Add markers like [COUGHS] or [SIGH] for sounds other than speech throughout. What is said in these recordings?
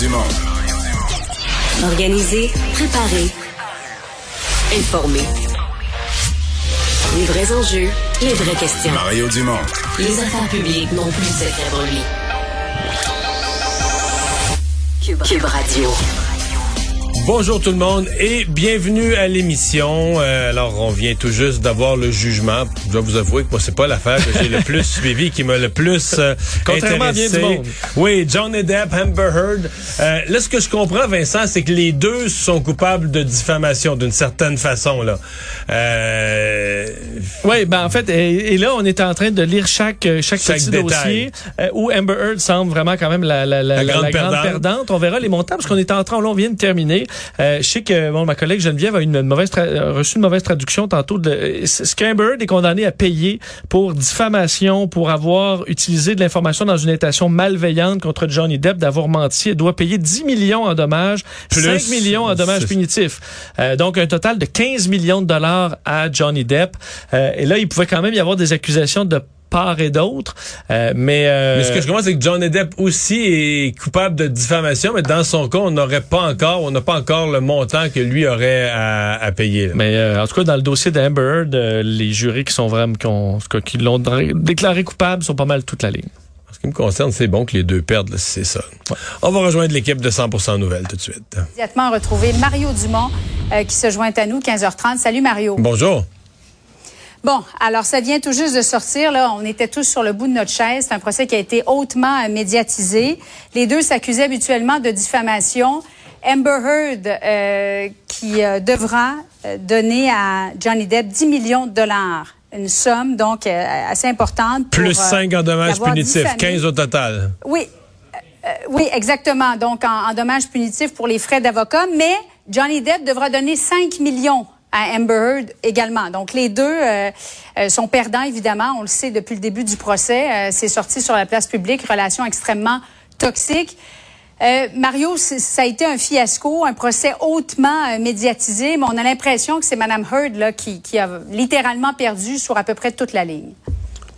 Dumont. Organiser, préparer, informer. Les vrais enjeux, les vraies questions. Mario Dumont. Les affaires publiques n'ont plus de secret pour lui. Cube, Cube Radio. Bonjour tout le monde et bienvenue à l'émission. Euh, alors, on vient tout juste d'avoir le jugement. Je dois vous avouer que moi, c'est pas l'affaire que j'ai le [LAUGHS] plus suivi, qui m'a le plus euh, Contrairement à bien intéressé. du monde. Oui, John Depp, Amber Heard. Euh, là, ce que je comprends, Vincent, c'est que les deux sont coupables de diffamation d'une certaine façon. là. Euh, Oui, ben en fait, et, et là, on est en train de lire chaque euh, chaque, Chaque petit détail. dossier euh, où Amber Heard semble vraiment quand même la, la, la, La grande perdante. perdante. On verra les montants parce qu'on est en train, là, on vient de terminer. Euh, je sais que bon, ma collègue Geneviève a une, une mauvaise reçu une mauvaise traduction tantôt. De, qu'Amber Heard est condamné à payer pour diffamation, pour avoir utilisé de l'information dans une intention malveillante contre Johnny Depp, d'avoir menti. Elle doit payer 10 millions en dommages, Plus, 5 millions en dommages punitifs. Euh, donc, un total de 15 millions de dollars à Johnny Depp. Euh, et là, il pouvait quand même y avoir des accusations de part et d'autre. Euh, mais, euh, Mais ce que je comprends, c'est que John Depp aussi est coupable de diffamation, mais dans son cas, on n'aurait pas encore, on n'a pas encore le montant que lui aurait à, à payer. là. mais euh, en tout cas, dans le dossier d'Amber Heard, euh, les jurys qui sont vraiment, qui, ont- en tout cas, qui l'ont déclaré coupable sont pas mal toute la ligne. En ce qui me concerne, c'est bon que les deux perdent, là, si c'est ça. On va rejoindre l'équipe de 100% Nouvelles tout de suite. immédiatement retrouver Mario Dumont euh, qui se joint à nous 15h30. Salut Mario. Bonjour. Bon, alors ça vient tout juste de sortir là, on était tous sur le bout de notre chaise, c'est un procès qui a été hautement euh, médiatisé. Les deux s'accusaient mutuellement de diffamation. Amber Heard euh, qui euh, devra donner à Johnny Depp 10 millions de dollars, une somme donc euh, assez importante pour, Plus euh, 5 en dommages punitifs, diffamé. 15 au total. Oui, oui, exactement. Donc, en, en dommages punitifs pour les frais d'avocat, mais Johnny Depp devra donner 5 millions à Amber Heard également. Donc, les deux euh, euh, sont perdants, évidemment. On le sait depuis le début du procès. Euh, C'est sorti sur la place publique, relation extrêmement toxique. Mario, ça a été un fiasco, un procès hautement médiatisé, mais on a l'impression que c'est Mme Heard là, qui, qui a littéralement perdu sur à peu près toute la ligne.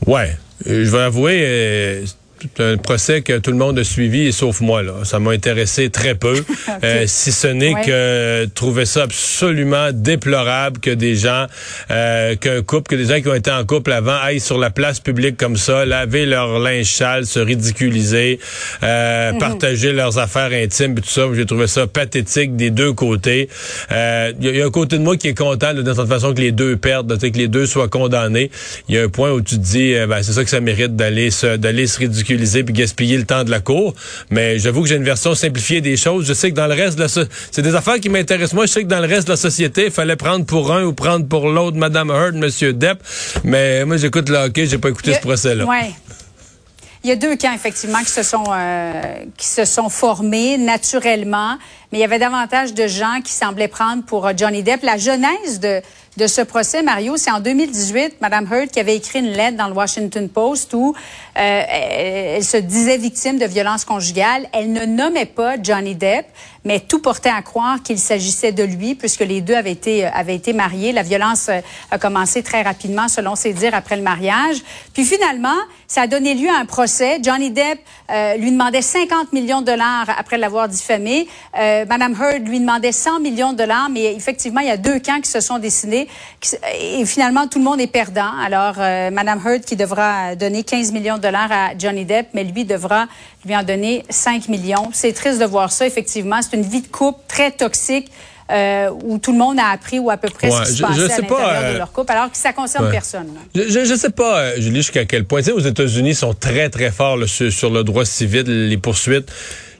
Ouais. Je vais avouer, c'est un procès que tout le monde a suivi, sauf moi. Là. Ça m'a intéressé très peu. [LAUGHS] Euh, si ce n'est Ouais. que euh, trouver ça absolument déplorable que des gens, euh, qu'un couple, que des gens qui ont été en couple avant aillent sur la place publique comme ça, laver leur linge sale, se ridiculiser, euh, Mhm. partager leurs affaires intimes, puis tout ça. J'ai trouvé ça pathétique des deux côtés. Euh, Il y, y a un côté de moi qui est content là, de toute façon que les deux perdent, que les deux soient condamnés. Il y a un point où tu te dis, euh, ben, c'est ça que ça mérite d'aller se, d'aller se ridiculiser puis gaspiller le temps de la cour. Mais j'avoue que j'ai une version simplifiée des choses. Je sais que dans le reste de la so- c'est des affaires qui m'intéressent. Moi, je sais que dans le reste de la société, il fallait prendre pour un ou prendre pour l'autre, Madame Heard, Monsieur Depp. Mais moi, j'écoute le hockey, j'ai pas écouté ce procès-là. Ouais. Il y a deux camps, effectivement, qui se sont, euh, qui se sont formés naturellement, mais il y avait davantage de gens qui semblaient prendre pour euh, Johnny Depp. La genèse de, de ce procès, Mario, c'est en 2018, Mme Heard qui avait écrit une lettre dans le Washington Post où euh, elle, se disait victime de violences conjugales. Elle ne nommait pas Johnny Depp, mais tout portait à croire qu'il s'agissait de lui, puisque les deux avaient été, euh, avaient été mariés. La violence euh, a commencé très rapidement, selon ses dires, après le mariage. Puis finalement, ça a donné lieu à un procès. Johnny Depp euh, lui demandait 50 millions de dollars après l'avoir diffamé. Euh, Madame Heard lui demandait 100 millions de dollars, mais effectivement, il y a deux camps qui se sont dessinés. Et finalement, tout le monde est perdant. Alors, euh, Madame Heard qui devra donner 15 millions de dollars à Johnny Depp, mais lui devra lui en donner 5 millions. C'est triste de voir ça, effectivement. C'est une vie de couple très toxique. euh, où tout le monde a appris ou à peu près Ouais, ce qui se passait je à sais l'intérieur pas, euh, de leur couple, alors que ça concerne ouais. personne. Je, je sais pas, euh, Julie, jusqu'à quel point. Tu sais, aux États-Unis, ils sont très, très forts là, sur, sur le droit civil, les poursuites.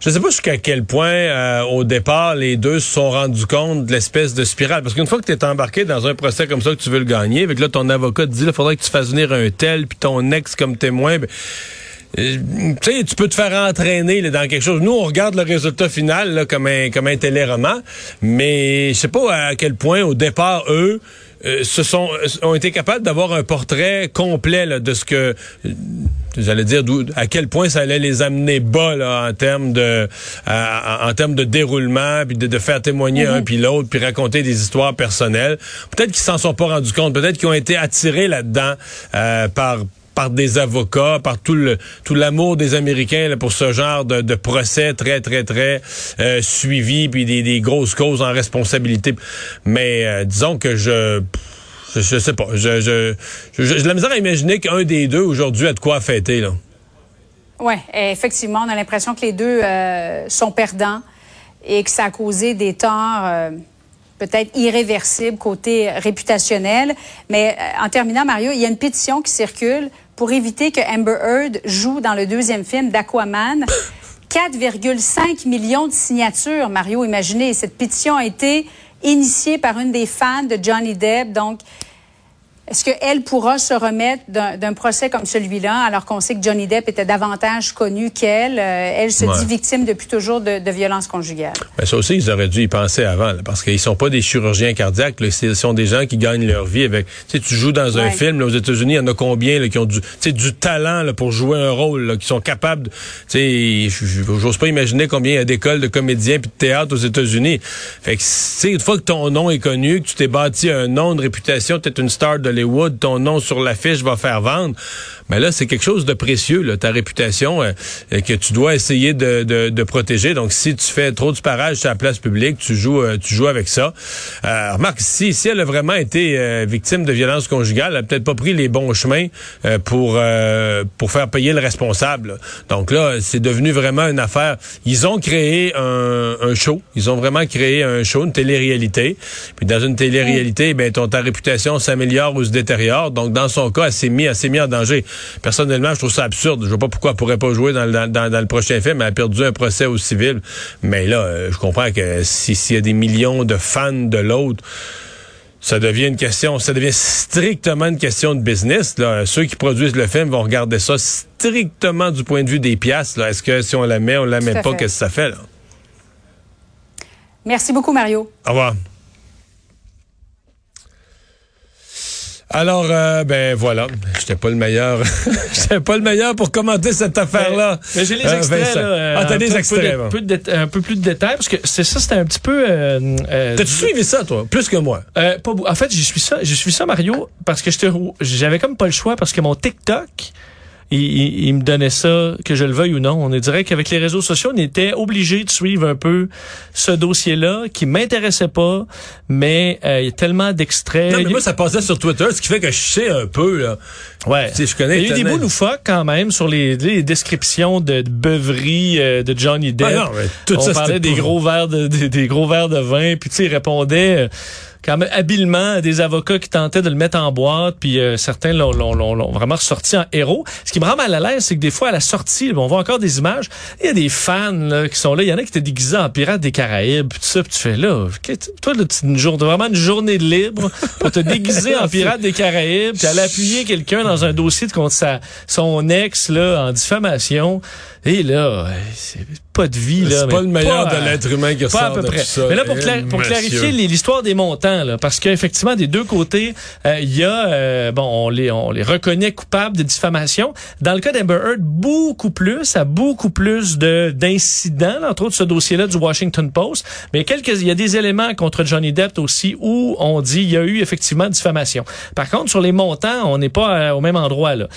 Je sais pas jusqu'à quel point, euh, au départ, les deux se sont rendus compte de l'espèce de spirale. Parce qu'une fois que tu es embarqué dans un procès comme ça, que tu veux le gagner, avec là, ton avocat te dit, il faudrait que tu fasses venir un tel, puis ton ex comme témoin. ben, euh, tu sais, tu peux te faire entraîner là, dans quelque chose. Nous, on regarde le résultat final là, comme un comme un téléroman, mais je sais pas à quel point au départ eux euh, se sont ont été capables d'avoir un portrait complet là, de ce que euh, j'allais dire à quel point ça allait les amener bas là, en termes de à- en termes de déroulement puis de, de faire témoigner un puis l'autre puis raconter des histoires personnelles. Peut-être qu'ils s'en sont pas rendus compte, peut-être qu'ils ont été attirés là-dedans euh, par par des avocats, par tout le tout l'amour des Américains pour ce genre de, procès très très très euh, suivi, puis des, grosses causes en responsabilité. Mais euh, disons que je je, sais pas. Je, je, la misère à imaginer qu'un des deux aujourd'hui a de quoi fêter là. Oui, effectivement, on a l'impression que les deux euh, sont perdants et que ça a causé des torts peut-être irréversibles côté réputationnel. Mais en terminant, Mario, il y a une pétition qui circule pour éviter que Amber Heard joue dans le deuxième film d'Aquaman. [COUGHS] 4,5 millions de signatures, Mario, imaginez. Cette pétition a été initiée par une des fans de Johnny Depp. Donc, est-ce qu'elle pourra se remettre d'un procès comme celui-là, alors qu'on sait que Johnny Depp était davantage connu qu'elle? Euh, elle se dit victime depuis toujours de, de violences conjugales? Ben ça aussi, ils auraient dû y penser avant, parce qu'ils sont pas des chirurgiens cardiaques. Ce sont des gens qui gagnent leur vie avec... Tu tu joues dans un film, aux États-Unis, il y en a combien là, qui ont du, du talent là, pour jouer un rôle, qui sont capables... Tu j'ose pas imaginer combien il y a d'écoles de comédiens puis de théâtre aux États-Unis. Fait que, tu une fois que ton nom est connu, que tu t'es bâti un nom de réputation, peut-être une star de Hollywood, ton nom sur l'affiche va faire vendre. Mais là, c'est quelque chose de précieux, là, ta réputation, euh, que tu dois essayer de, de, de, protéger. Donc, si tu fais trop de parage sur la place publique, tu joues, euh, tu joues avec ça. Euh, remarque, si, si elle a vraiment été euh, victime de violence conjugale, elle a peut-être pas pris les bons chemins pour pour faire payer le responsable. Donc là, c'est devenu vraiment une affaire. Ils ont créé un, un show. Ils ont vraiment créé un show, une télé-réalité. Puis dans une télé-réalité, ben ton ta réputation s'améliore ou se détériore. Donc dans son cas, elle s'est mis, elle s'est mis en danger. Personnellement, je trouve ça absurde. Je vois pas pourquoi elle pourrait pas jouer dans, le prochain film. Elle a perdu un procès au civil. Mais là, euh, je comprends que s'il y a des millions de fans de l'autre, ça devient une question, ça devient strictement une question de business. Là. Ceux qui produisent le film vont regarder ça strictement du point de vue des pièces. Est-ce que si on la met, on la met pas, qu'est-ce que ça fait? Là? Merci beaucoup, Mario. Au revoir. Alors, euh, ben voilà, j'étais pas le meilleur, [LAUGHS] j'étais pas le meilleur pour commenter cette affaire-là. Mais, j'ai les euh, extraits là. ah, t'as des extraits. un peu plus de détails parce que c'est ça, c'était un petit peu. Euh, T'as-tu suivi ça, toi, plus que moi pas, En fait, j'ai suivi ça, j'ai suivi ça, Mario, parce que j'avais comme pas le choix parce que mon TikTok il, il, me donnait ça, que je le veuille ou non. On dirait qu'avec les réseaux sociaux, on était obligé de suivre un peu ce dossier-là qui m'intéressait pas, mais euh, il y a tellement d'extraits. Non, mais moi, ça passait sur Twitter, ce qui fait que je sais un peu, là. Ouais. Tu sais, je connais. Il y a eu des bouts loufoques quand même sur les, les descriptions de, de beuverie euh, de Johnny Depp. Ah non, mais tout on parlait des gros verres de, des, des, gros verres de vin, puis tu sais, il répondait euh, quand même habilement des avocats qui tentaient de le mettre en boîte, puis euh, certains l'ont, vraiment ressorti en héros. Ce qui me rend mal à l'aise, c'est que des fois, à la sortie, on voit encore des images, il y a des fans là, qui sont là, il y en a qui étaient déguisés en pirates des Caraïbes, tout ça, puis tu fais là, toi, là, une journée, vraiment une journée de libre pour te déguiser [LAUGHS] en pirate des Caraïbes, puis aller appuyer quelqu'un dans un dossier contre sa, son ex là en diffamation. Et là, c'est pas de vie. C'est pas le meilleur de l'être humain qui ressort à peu près. Mais là, pour, pour clarifier l'histoire des montants, là, parce qu'effectivement, des deux côtés, euh, il y a, euh, bon, on les, on les reconnaît coupables de diffamation. Dans le cas d'Amber Heard, beaucoup plus, à beaucoup plus de d'incidents, entre autres ce dossier-là du Washington Post. Mais quelques, il y a des éléments contre Johnny Depp aussi où on dit il y a eu effectivement diffamation. Par contre, sur les montants, on n'est pas euh, au même endroit. Là.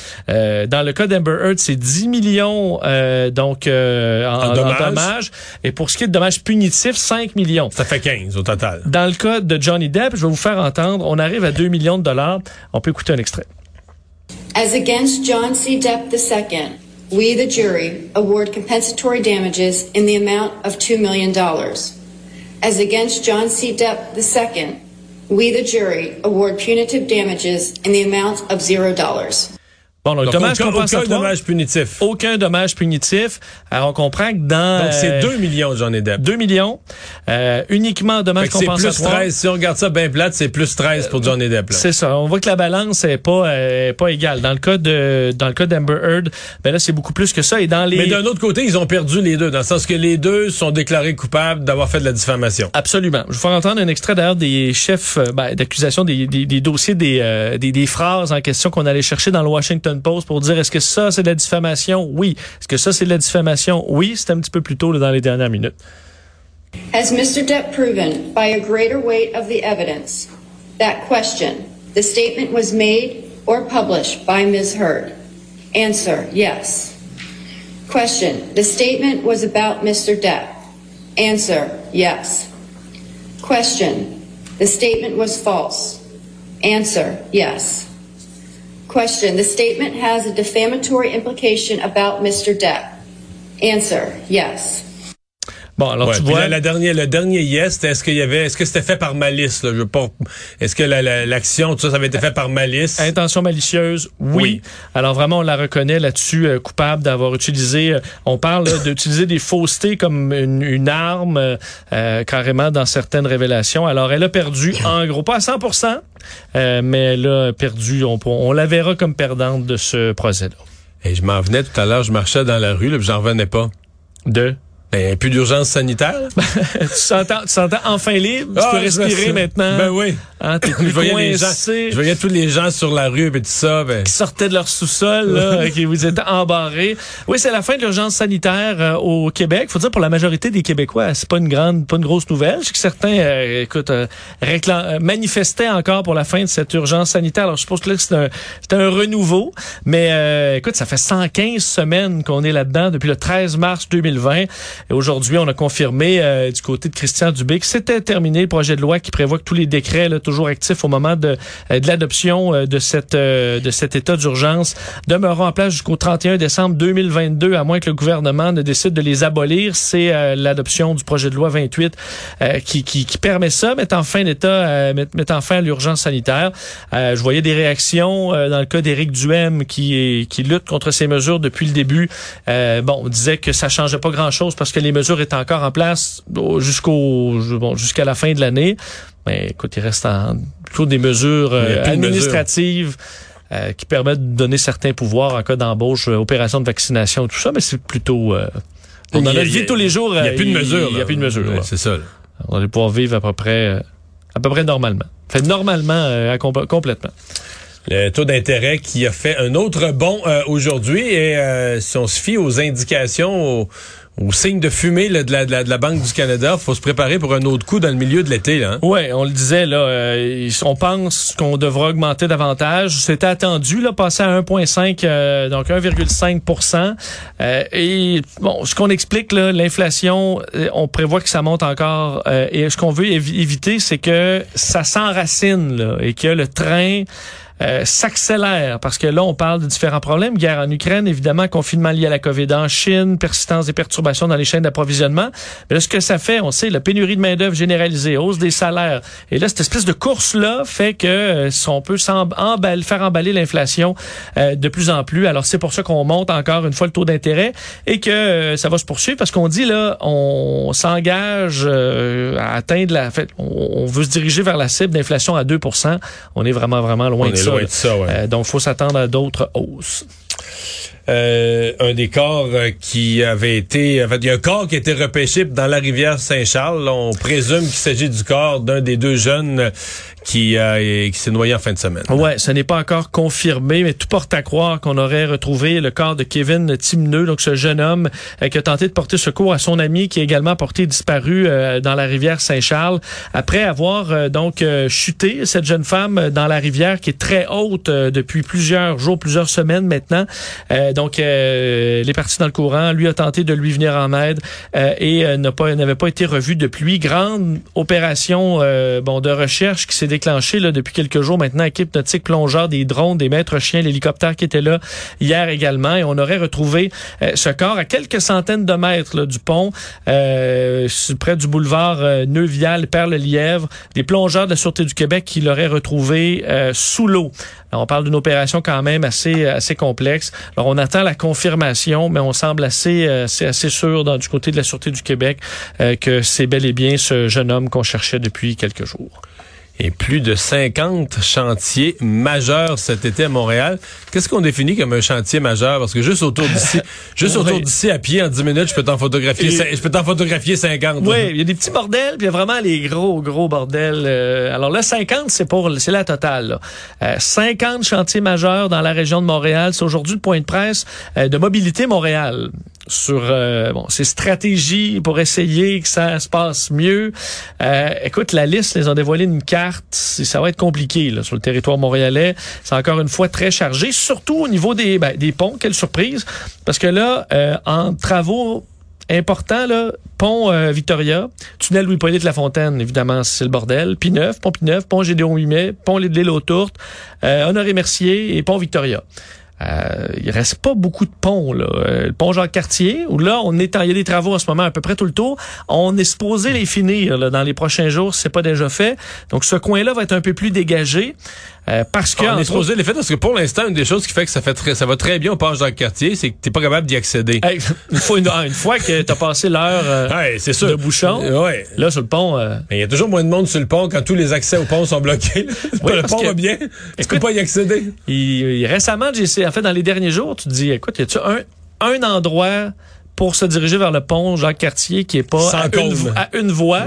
dans le cas d'Amber Heard, c'est 10 millions donc en, dommages. Et pour ce qui est de dommages punitifs, 5 millions. Ça fait 15 au total. Dans le cas de Johnny Depp, je vais vous faire entendre, on arrive à 2 millions de dollars. On peut écouter un extrait. As against John C. Depp II, we, the jury, award compensatory damages in the amount of $2 million. As against John C. Depp II, we, the jury, award punitive damages in the amount of $0. Bon, donc, dommage aucun, dommage punitif. Aucun dommage punitif. Alors, on comprend que dans... Donc, c'est 2 euh, millions, Johnny Depp. 2 millions. Euh, uniquement dommage compensatoire. C'est plus 13. Si on regarde ça bien plate, c'est plus 13 pour Johnny Depp. C'est ça. On voit que la balance est pas, est pas égale. Dans le cas de, dans le cas d'Amber Heard, ben là, c'est beaucoup plus que ça. Et dans les... Mais d'un autre côté, ils ont perdu les deux, dans le sens que les deux sont déclarés coupables d'avoir fait de la diffamation. Absolument. Je vais faire entendre un extrait d'ailleurs des chefs euh, ben, d'accusation, des, des, des, dossiers, des, des, des phrases en question qu'on allait chercher dans le Washington Post pour dire est-ce que ça c'est de la diffamation? Oui. Est-ce que ça c'est de la diffamation? Oui. C'est un petit peu plus tôt là, dans les dernières minutes. Has Mr. Depp proven by a greater weight of the evidence that question, the statement was made or published by Ms. Heard? Answer, yes. Question, the statement was about Mr. Depp? Answer, yes. Question, the statement was false? Answer, yes. Question, the statement has a defamatory implication about Mr. Depp. Answer, yes. Bon, alors Ouais, tu vois... la, la dernière, le dernier yes, c'était est-ce qu'il y avait, est-ce que c'était fait par malice là, je veux pas, est-ce que la- la- l'action, tout ça, ça avait été fait par malice? Intention malicieuse, oui. Oui. Alors vraiment, on la reconnaît là-dessus euh, coupable d'avoir utilisé. euh, on parle d'utiliser des faussetés comme une, une arme euh, carrément dans certaines révélations. Alors elle a perdu en gros pas à 100% euh, mais elle a perdu. On, on la verra comme perdante de ce procès-là. Et je m'en venais tout à l'heure, je marchais dans la rue, là, j'en revenais pas. De? Ben, plus d'urgence sanitaire. [LAUGHS] tu s'entends, enfin libre? Tu Ah, peux respirer maintenant? Ben oui. Hein, [LAUGHS] Je voyais les gens, je voyais tous les gens sur la rue et tout ça. Ben, qui sortaient de leur sous-sol, [LAUGHS] qui vous étaient embarrés. Oui, c'est la fin de l'urgence sanitaire euh, au Québec. Faut dire pour la majorité des Québécois, c'est pas une grande, pas une grosse nouvelle. Je sais que certains, euh, écoute, euh, réclam- euh, manifestaient encore pour la fin de cette urgence sanitaire. Alors je suppose que là c'est un, c'est un renouveau, mais euh, écoute, ça fait 115 semaines qu'on est là-dedans depuis le 13 mars 2020. Et aujourd'hui, on a confirmé euh, du côté de Christian Dubé que c'était terminé le projet de loi qui prévoit que tous les décrets, là, toujours actifs au moment de, euh, de l'adoption euh, de cette euh, de cet état d'urgence demeureront en place jusqu'au 31 décembre 2022, à moins que le gouvernement ne décide de les abolir. C'est euh, l'adoption du projet de loi 28 euh, qui, qui, qui permet ça, mettant fin l'état, met- mettant fin l'urgence sanitaire. Je voyais des réactions dans le cas d'Éric Duhem qui qui lutte contre ces mesures depuis le début. Bon, on disait que ça changeait pas grand-chose parce que les mesures étaient encore en place au- jusqu'au bon, jusqu'à la fin de l'année. Mais écoute, il reste en, plutôt des mesures euh, administratives euh, qui permettent de donner certains pouvoirs en cas d'embauche, euh, opération de vaccination, tout ça, mais c'est plutôt... euh, Il y a- vie a- de tous les jours, il n'y a plus de mesures. Il n'y a plus de. Ouais, là. C'est ça. là. On va pouvoir vivre à peu près, à peu près normalement. Fait normalement, euh, complètement. Le taux d'intérêt qui a fait un autre bond euh, aujourd'hui et euh, si on se fie aux indications, aux, aux signes de fumée là, de, la, de, la, de la Banque du Canada, faut se préparer pour un autre coup dans le milieu de l'été. Hein? Ouais, on le disait là, euh, on pense qu'on devra augmenter davantage. C'était attendu là, passer à 1.5, euh, donc 1,5% euh, Et bon, ce qu'on explique là, l'inflation, euh, on prévoit que ça monte encore. euh, et ce qu'on veut évi- éviter, c'est que ça s'enracine là, et que le train euh, s'accélère parce que là, on parle de différents problèmes. Guerre en Ukraine, évidemment, confinement lié à la COVID en Chine, persistance des perturbations dans les chaînes d'approvisionnement. Mais là, ce que ça fait, on sait, la pénurie de main-d'œuvre généralisée, hausse des salaires. Et là, cette espèce de course-là fait que euh, si on peut emballer- faire emballer l'inflation euh, de plus en plus. Alors, c'est pour ça qu'on monte encore une fois le taux d'intérêt et que euh, ça va se poursuivre parce qu'on dit, là, on s'engage euh, à atteindre la... en fait, on, veut se diriger vers la cible d'inflation à 2% On est vraiment, vraiment loin de est ça. loin là. de ça, ouais. Euh, donc, faut s'attendre à d'autres hausses. Euh, un des corps euh, qui avait été... Il y a un corps qui a été repêché dans la rivière Saint-Charles. On présume qu'il s'agit du corps d'un des deux jeunes euh, qui, euh, qui s'est noyé en fin de semaine. Ouais, ce n'est pas encore confirmé, mais tout porte à croire qu'on aurait retrouvé le corps de Kevin Timneux, donc ce jeune homme qui a tenté de porter secours à son ami qui est également porté disparu dans la rivière Saint-Charles après avoir donc chuté cette jeune femme dans la rivière qui est très haute depuis plusieurs jours, plusieurs semaines maintenant. Donc euh, elle est partie dans le courant, lui a tenté de lui venir en aide euh, et euh, n'a pas n'avait pas été revu depuis. Grande opération euh, bon de recherche qui s'est déclenchée là, depuis quelques jours maintenant. Équipe nautique plongeur, des drones, des maîtres chiens, l'hélicoptère qui était là hier également. Et on aurait retrouvé ce corps à quelques centaines de mètres du pont, près du boulevard Neuvial, Perle-Lièvre. Des plongeurs de la Sûreté du Québec qui l'auraient retrouvé sous l'eau. On parle d'une opération quand même assez assez complexe. Alors on attend la confirmation, mais on semble assez euh, sûr du côté de la Sûreté du Québec euh, que c'est bel et bien ce jeune homme qu'on cherchait depuis quelques jours. Et plus de 50 chantiers majeurs cet été à Montréal. Qu'est-ce qu'on définit comme un chantier majeur? Parce que juste autour d'ici, [LAUGHS] juste autour d'ici, à pied, en 10 minutes, je peux t'en photographier, Et- je peux t'en photographier 50. Oui, il y a des petits bordels, puis il y a vraiment les gros, gros bordels. euh, alors là, 50, c'est pour c'est la totale. là. Euh, 50 chantiers majeurs dans la région de Montréal. C'est aujourd'hui le point de presse euh, de Mobilité Montréal. Sur euh, bon, ses stratégies pour essayer que ça se passe mieux. Euh, écoute, la liste, ils ont dévoilé une carte. Ça va être compliqué là, sur le territoire montréalais. C'est encore une fois très chargé, surtout au niveau des, ben, des ponts. Quelle surprise. Parce que là, euh, en travaux importants, là, pont euh, Victoria, tunnel Louis-Polyte Lafontaine, évidemment, c'est le bordel. P9, pont P9, pont Gédéon 8 mai, pont l'île aux Tourtes, euh, Honoré Mercier et pont Victoria. Euh, il reste pas beaucoup de ponts là. Euh, le pont Jacques-Cartier où là on est en, il y a des travaux en ce moment à peu près tout le tour. On est supposé les finir là, dans les prochains jours c'est pas déjà fait. Donc ce coin-là va être un peu plus dégagé euh, parce que On est supposé les faire parce que pour l'instant, une des choses qui fait que ça fait très, ça va très bien au page dans le quartier, c'est que t'es pas capable d'y accéder. Hey, [LAUGHS] une, fois, une, ah, une fois que tu as passé l'heure euh, Ouais, c'est sûr. de bouchon, Euh, Ouais. là sur le pont, euh, Mais il y a toujours moins de monde sur le pont quand tous les accès au pont sont bloqués. [LAUGHS] Oui, le pont que- va bien. Tu peux Écoute- pas y accéder. il, il- récemment, j'ai en fait dans les derniers jours, tu te dis, écoute, y a-tu un, un endroit pour se diriger vers le pont Jacques-Cartier qui est pas à une, à voie,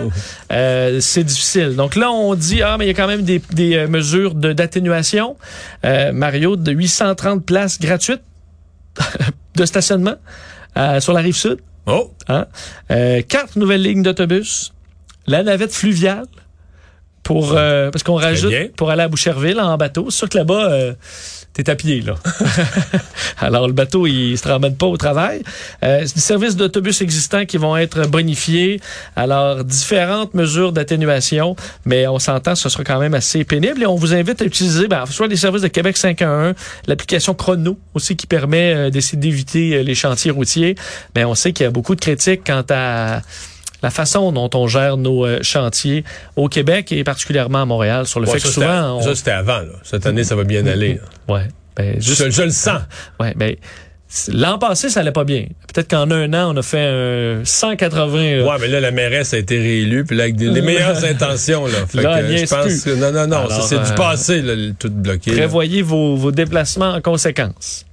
euh, c'est difficile. Donc là, on dit, ah, mais il y a quand même des, des euh, mesures de- d'atténuation. Euh, Mario, de 830 places gratuites [LAUGHS] de stationnement euh, sur la rive sud. Oh! Hein? Euh, quatre nouvelles lignes d'autobus. La navette fluviale. Pour, euh, parce qu'on rajoute pour aller à Boucherville en bateau. C'est sûr que là-bas, euh, t'es à pied, là. [LAUGHS] Alors, le bateau, il se ramène pas au travail. Euh, c'est des services d'autobus existants qui vont être bonifiés. Alors, différentes mesures d'atténuation, mais on s'entend, ce sera quand même assez pénible. Et on vous invite à utiliser, ben, soit les services de Québec 511, l'application Chrono aussi qui permet euh, d'essayer d'éviter euh, les chantiers routiers. Mais on sait qu'il y a beaucoup de critiques quant à la façon dont on gère nos euh, chantiers au Québec et particulièrement à Montréal sur le Ouais, fait ça, que souvent on... ça, c'était avant. Là. Cette année, ça va bien aller. là. ouais ben, juste Je, je le sens. [LAUGHS] ouais ben l'an passé ça allait pas bien peut-être qu'en un an on a fait un 180 euh, Ouais, mais là, la mairesse a été réélue, puis là, avec des- les meilleures [LAUGHS] intentions, là. Fait Là, que, je pense plus. que, non, non, non, c'est euh, du passé, là, tout bloqué. prévoyez vos, vos déplacements en conséquence